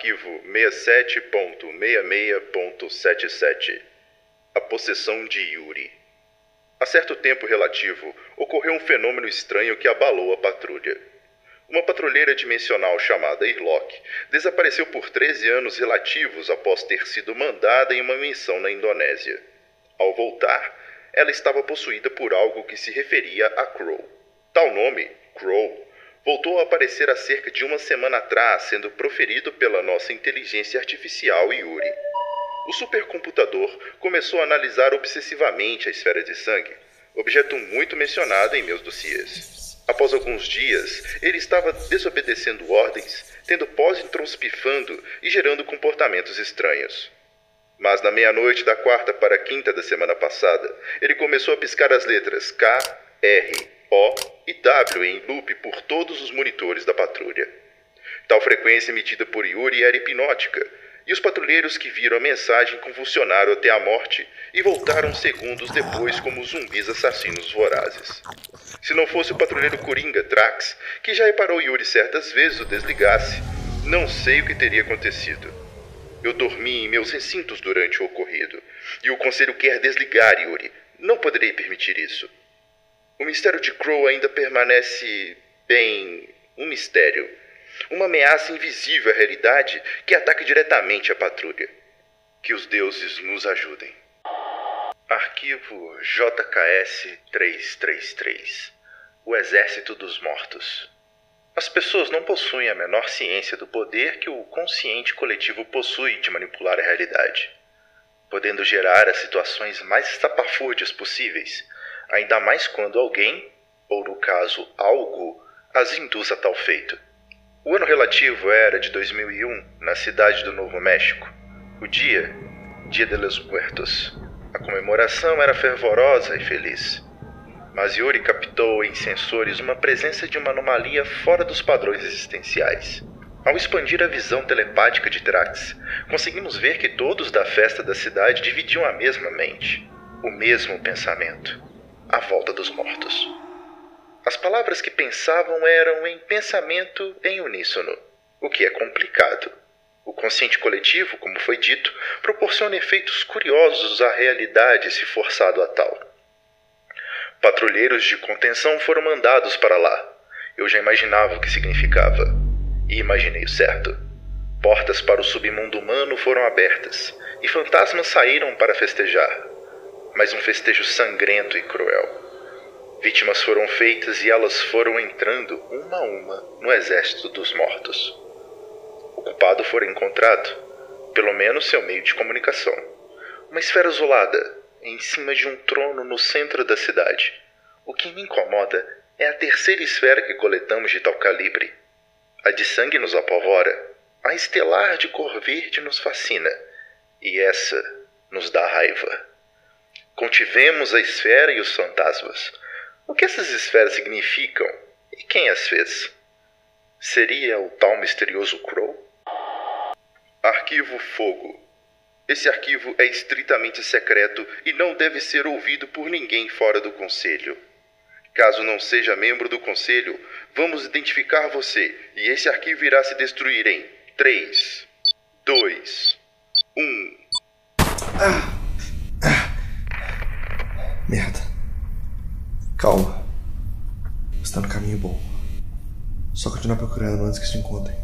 Arquivo 67.66.77 A possessão de Yuri. Há certo tempo relativo, ocorreu um fenômeno estranho que abalou a patrulha. Uma patrulheira dimensional chamada Irlock desapareceu por 13 anos relativos após ter sido mandada em uma missão na Indonésia. Ao voltar, ela estava possuída por algo que se referia a Crow. Tal nome, Crow, voltou a aparecer há cerca de uma semana atrás, sendo proferido pela nossa inteligência artificial Yuri. O supercomputador começou a analisar obsessivamente a esfera de sangue, objeto muito mencionado em meus dossiês. Após alguns dias, ele estava desobedecendo ordens, tendo pós-introns pifando e gerando comportamentos estranhos. Mas na meia-noite da quarta para quinta da semana passada, ele começou a piscar as letras K, R, O e W em loop por todos os monitores da patrulha. Tal frequência emitida por Yuri era hipnótica, e os patrulheiros que viram a mensagem convulsionaram até a morte e voltaram segundos depois como zumbis assassinos vorazes. Se não fosse o patrulheiro Coringa Trax, que já reparou Yuri certas vezes o desligasse, não sei o que teria acontecido. Eu dormi em meus recintos durante o ocorrido, e o conselho quer desligar Yuri. Não poderei permitir isso. O mistério de Crow ainda permanece, bem, um mistério. Uma ameaça invisível à realidade que ataca diretamente a patrulha. Que os deuses nos ajudem. Arquivo JKS 333 O Exército dos Mortos. As pessoas não possuem a menor ciência do poder que o consciente coletivo possui de manipular a realidade, podendo gerar as situações mais estapafúrdias possíveis, ainda mais quando alguém, ou no caso algo, as induz a tal feito. O ano relativo era de 2001, na cidade do Novo México. O dia, Dia de los Muertos. A comemoração era fervorosa e feliz. Mas Yuri captou em sensores uma presença de uma anomalia fora dos padrões existenciais. Ao expandir a visão telepática de Drax, conseguimos ver que todos da festa da cidade dividiam a mesma mente, o mesmo pensamento: a volta dos mortos. As palavras que pensavam eram em pensamento em uníssono, o que é complicado. O consciente coletivo, como foi dito, proporciona efeitos curiosos à realidade se forçado a tal. Patrulheiros de contenção foram mandados para lá. Eu já imaginava o que significava. E imaginei o certo. Portas para o submundo humano foram abertas, e fantasmas saíram para festejar. Mas um festejo sangrento e cruel. Vítimas foram feitas e elas foram entrando uma a uma no exército dos mortos. O culpado fora encontrado, pelo menos seu meio de comunicação. Uma esfera isolada, em cima de um trono no centro da cidade. O que me incomoda é a terceira esfera que coletamos de tal calibre. A de sangue nos apavora, a estelar de cor verde nos fascina, e essa nos dá raiva. Contivemos a esfera e os fantasmas o que essas esferas significam e quem as fez? Seria o tal misterioso Crow? Arquivo Fogo. Esse arquivo é estritamente secreto e não deve ser ouvido por ninguém fora do Conselho. Caso não seja membro do Conselho, vamos identificar você e esse arquivo irá se destruir em 3, 2, 1. Ah. Calma. Você tá no caminho bom. Só continuar procurando antes que se encontrem.